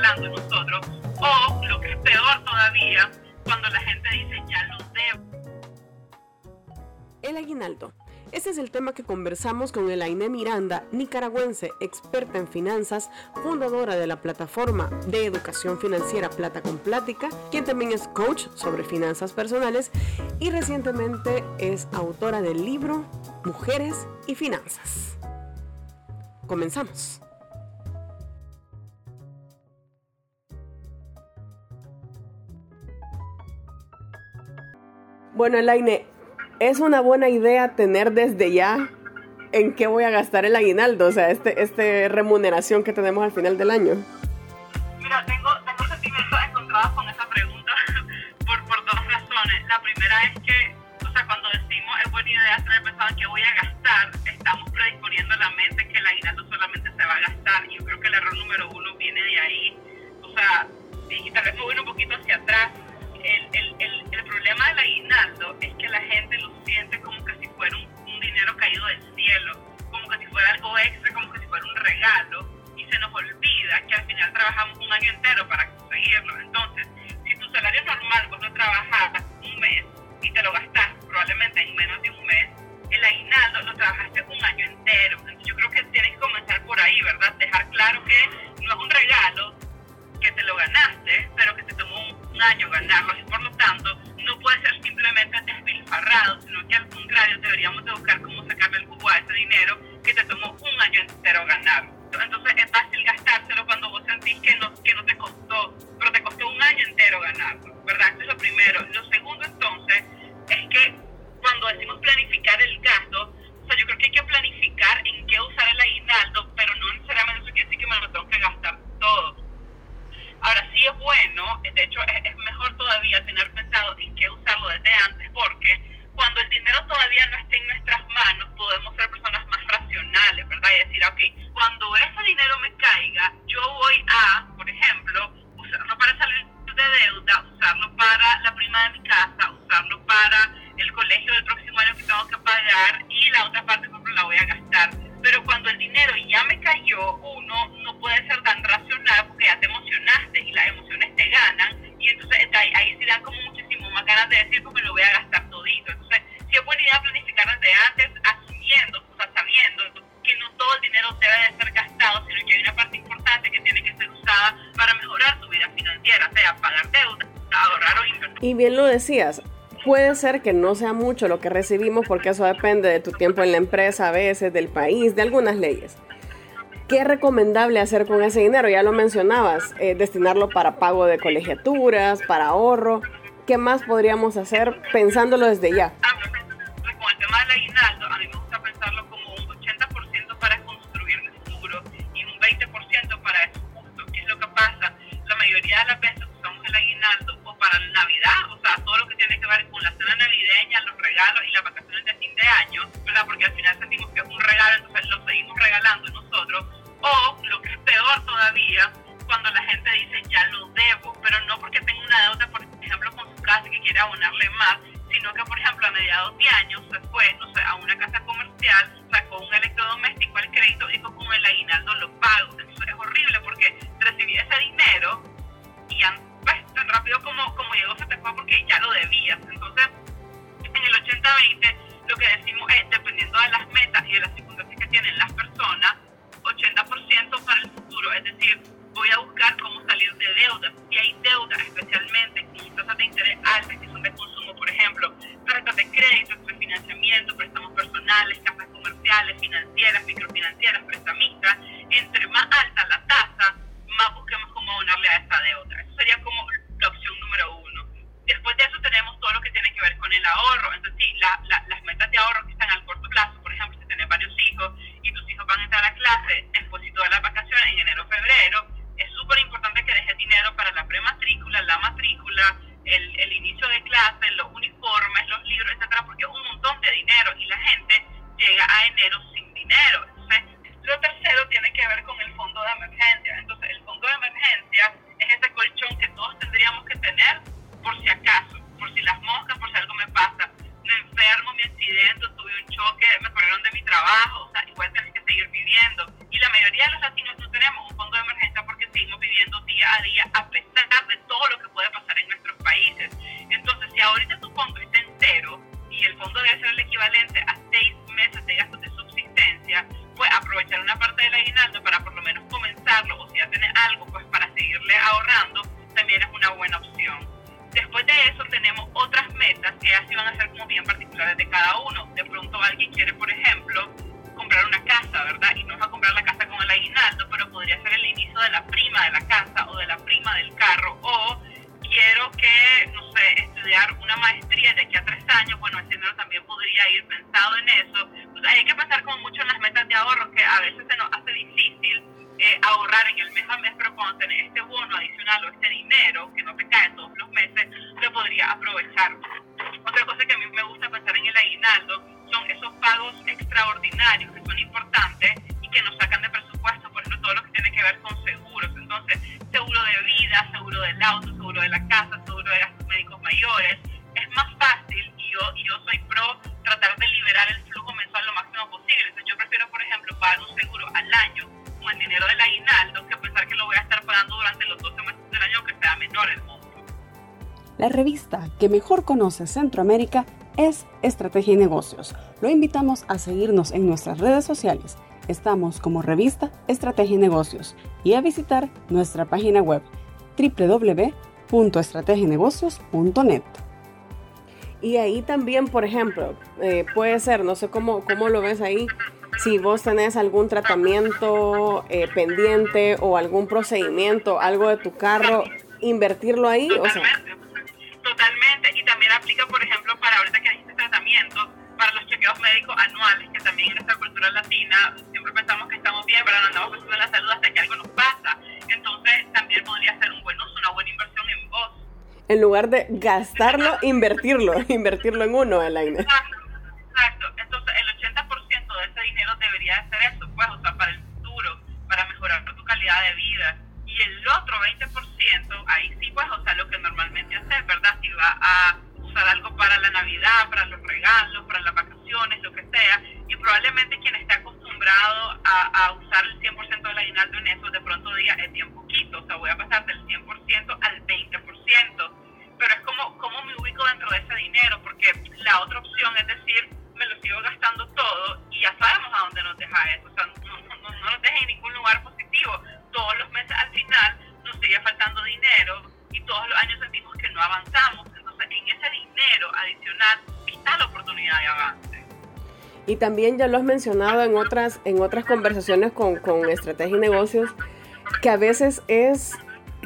nosotros. O lo que es peor todavía, cuando la gente dice ya lo debo. El aguinaldo ese es el tema que conversamos con Elaine Miranda, nicaragüense, experta en finanzas, fundadora de la plataforma de educación financiera Plata con Plática, quien también es coach sobre finanzas personales y recientemente es autora del libro Mujeres y Finanzas. Comenzamos. Bueno, Elaine, es una buena idea tener desde ya en qué voy a gastar el aguinaldo, o sea, este, este remuneración que tenemos al final del año. Mira, tengo, tengo sentimientos encontrados con esa pregunta por, por dos razones. La primera es que, o sea, cuando decimos es buena idea tener pensado en qué voy a gastar, estamos predisponiendo la mente que el aguinaldo solamente se va a gastar. Y yo creo que el error número uno viene de ahí. O sea, y tal vez me voy un poquito tomó un porque cuando el dinero todavía no esté en nuestras manos, podemos ser personas más racionales, ¿verdad? Y decir, ok, cuando ese dinero me caiga, yo voy a, por ejemplo, usarlo para salir de deuda, usarlo para la prima de mi casa, usarlo para el colegio del próximo año que tengo que pagar y la otra parte, por ejemplo, la voy a gastar pero cuando el dinero ya me cayó, uno no puede ser tan racional porque ya te emocionaste y las emociones te ganan y entonces ahí, ahí se dan como más ganas de decir porque lo voy a gastar todito. Entonces, si es buena idea planificar desde antes, asumiendo, o sea, sabiendo que no todo el dinero debe de ser gastado, sino que hay una parte importante que tiene que ser usada para mejorar tu vida financiera, sea pagar deuda, ahorrar o invertir. Y bien lo decías, Puede ser que no sea mucho lo que recibimos porque eso depende de tu tiempo en la empresa a veces, del país, de algunas leyes. ¿Qué es recomendable hacer con ese dinero? Ya lo mencionabas, eh, destinarlo para pago de colegiaturas, para ahorro. ¿Qué más podríamos hacer pensándolo desde ya? Su casa y que quiere abonarle más, sino que, por ejemplo, a mediados de año se fue, no sé, a una casa comercial, sacó un electrodoméstico al crédito y con el aguinaldo lo pago. Entonces es horrible porque recibí ese dinero y pues, tan rápido como, como llegó se te fue porque ya lo debías. Entonces, en el 80-20, lo que decimos es, dependiendo de las metas y de las circunstancias que tienen las personas, 80% para el futuro, es decir, voy a buscar cómo salir de deudas. Si hay deudas, especialmente con tasas de interés altas de consumo, por ejemplo, tarjetas de crédito, refinanciamiento, préstamos personales, casas comerciales, financieras, microfinancieras, prestamistas, entre más alta la tasa, más busquemos cómo abonarle a esa deuda. Eso sería como la opción número uno. Después de eso tenemos todo lo que tiene que ver con el ahorro. Entonces, sí, las metas de ahorro que están al corto plazo, por ejemplo, si tienes varios hijos y tus hijos van a entrar a clase después de todas las vacaciones en enero febrero, es súper importante que dejes dinero para la prematrícula, la matrícula, el, el de clase, los uniformes, los libros, etcétera, porque es un montón de dinero y la gente llega a enero sin dinero. Entonces, lo tercero tiene que ver con el fondo de emergencia. También podría ir pensado en eso. hay que pensar como mucho en las metas de ahorro, que a veces se nos hace difícil eh, ahorrar en el mes a mes, pero cuando tenés este bono adicional o este dinero que no te cae todos los meses, lo podría aprovechar. Otra cosa que a mí me gusta pensar en el aguinaldo son esos pagos extraordinarios que son importantes y que nos sacan de presupuesto, por ejemplo, todo lo que tiene que ver con seguros. Entonces, seguro de vida, seguro del auto, seguro de la Revista que mejor conoce Centroamérica es Estrategia y Negocios. Lo invitamos a seguirnos en nuestras redes sociales. Estamos como revista Estrategia y Negocios y a visitar nuestra página web www.estrategienegocios.net. Y ahí también, por ejemplo, eh, puede ser, no sé cómo, cómo lo ves ahí, si vos tenés algún tratamiento eh, pendiente o algún procedimiento, algo de tu carro, invertirlo ahí. O sea, para los chequeos médicos anuales, que también en nuestra cultura latina siempre pensamos que estamos bien, pero no andamos pensando en la salud hasta que algo nos pasa. Entonces, también podría ser un buen uso, una buena inversión en vos. En lugar de gastarlo, invertirlo, invertirlo en uno, Elaine. Y probablemente quien está acostumbrado a, a usar el 100% del aguinaldo en eso, de pronto diga, es bien poquito, o sea, voy a pasar del 100% al 20%, pero es como, ¿cómo me ubico dentro de ese dinero? Porque la otra opción es decir, me lo sigo gastando todo y ya sabemos a dónde nos deja eso, o sea, no, no, no nos deja en Y también ya lo has mencionado en otras, en otras conversaciones con, con estrategia y negocios, que a veces es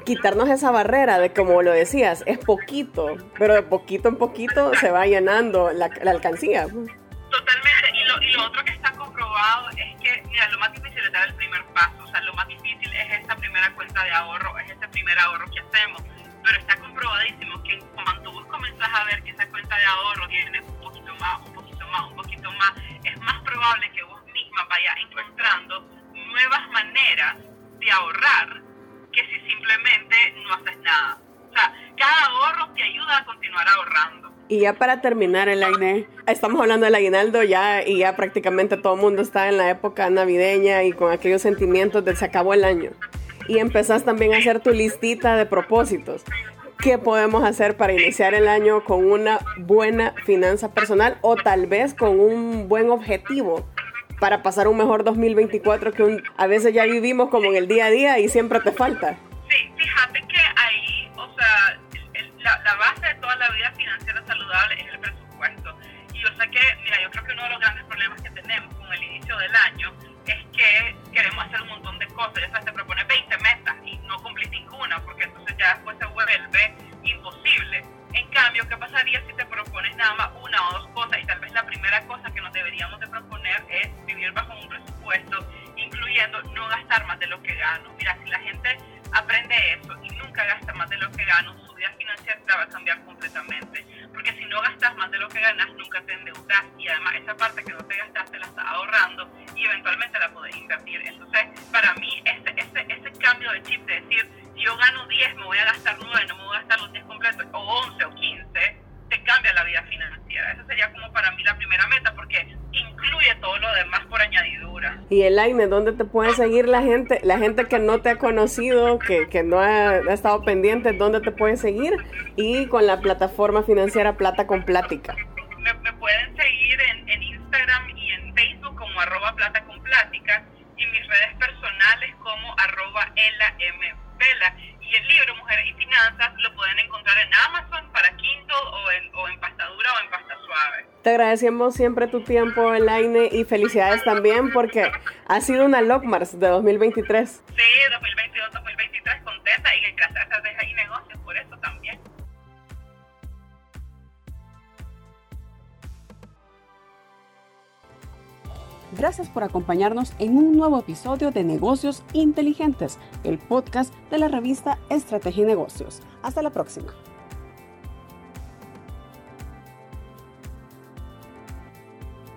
quitarnos esa barrera de como lo decías, es poquito, pero de poquito en poquito se va llenando la, la alcancía. Totalmente, y lo, y otro que está comprobado es que, mira, lo más difícil es dar el primer paso, o sea, lo más difícil es esa primera cuenta de ahorro, es ese primer ahorro que hacemos, pero está comprobadísimo que cuando vos comenzás a ver que esa cuenta de ahorro tiene un poquito más, más, un poquito más, es más probable que vos misma vayas encontrando nuevas maneras de ahorrar que si simplemente no haces nada. O sea, cada ahorro te ayuda a continuar ahorrando. Y ya para terminar el aine, estamos hablando del aguinaldo ya y ya prácticamente todo el mundo está en la época navideña y con aquellos sentimientos de se acabó el año. Y empezás también a hacer tu listita de propósitos. ¿Qué podemos hacer para iniciar el año con una buena finanza personal o tal vez con un buen objetivo para pasar un mejor 2024 que a veces ya vivimos como en el día a día y siempre te falta? Sí, fíjate que ahí, o sea, la, base de toda la vida financiera saludable es el presupuesto. Y yo sé que, mira, yo creo la gente aprende eso y nunca gasta más de lo que gano, su vida financiera va a cambiar completamente. Porque si no gastas más de lo que ganas, nunca te endeudas y además esa parte que no te gastaste la estás ahorrando y eventualmente la podés invertir. Entonces, para mí, ese, ese, ese cambio de chip de decir, si yo gano 10, me voy a gastar 9, no me voy a gastar los 10 completos, o 11 o 15, te cambia la vida financiera. Esa sería como para mí la primera meta, porque incluye todo lo demás por añadidura. Y Elaine, ¿dónde te puede seguir la gente? La gente que no te ha conocido, que, que no ha, estado pendiente, ¿dónde te puede seguir? Y con la plataforma financiera Plata con Plática. Te agradecemos siempre tu tiempo, Elaine, y felicidades también porque ha sido una Lockmars de 2023. Sí, 2022, 2023, contenta y gracias a Deja Negocios por eso también. Gracias por acompañarnos en un nuevo episodio de Negocios Inteligentes, el podcast de la revista Estrategia y Negocios. Hasta la próxima.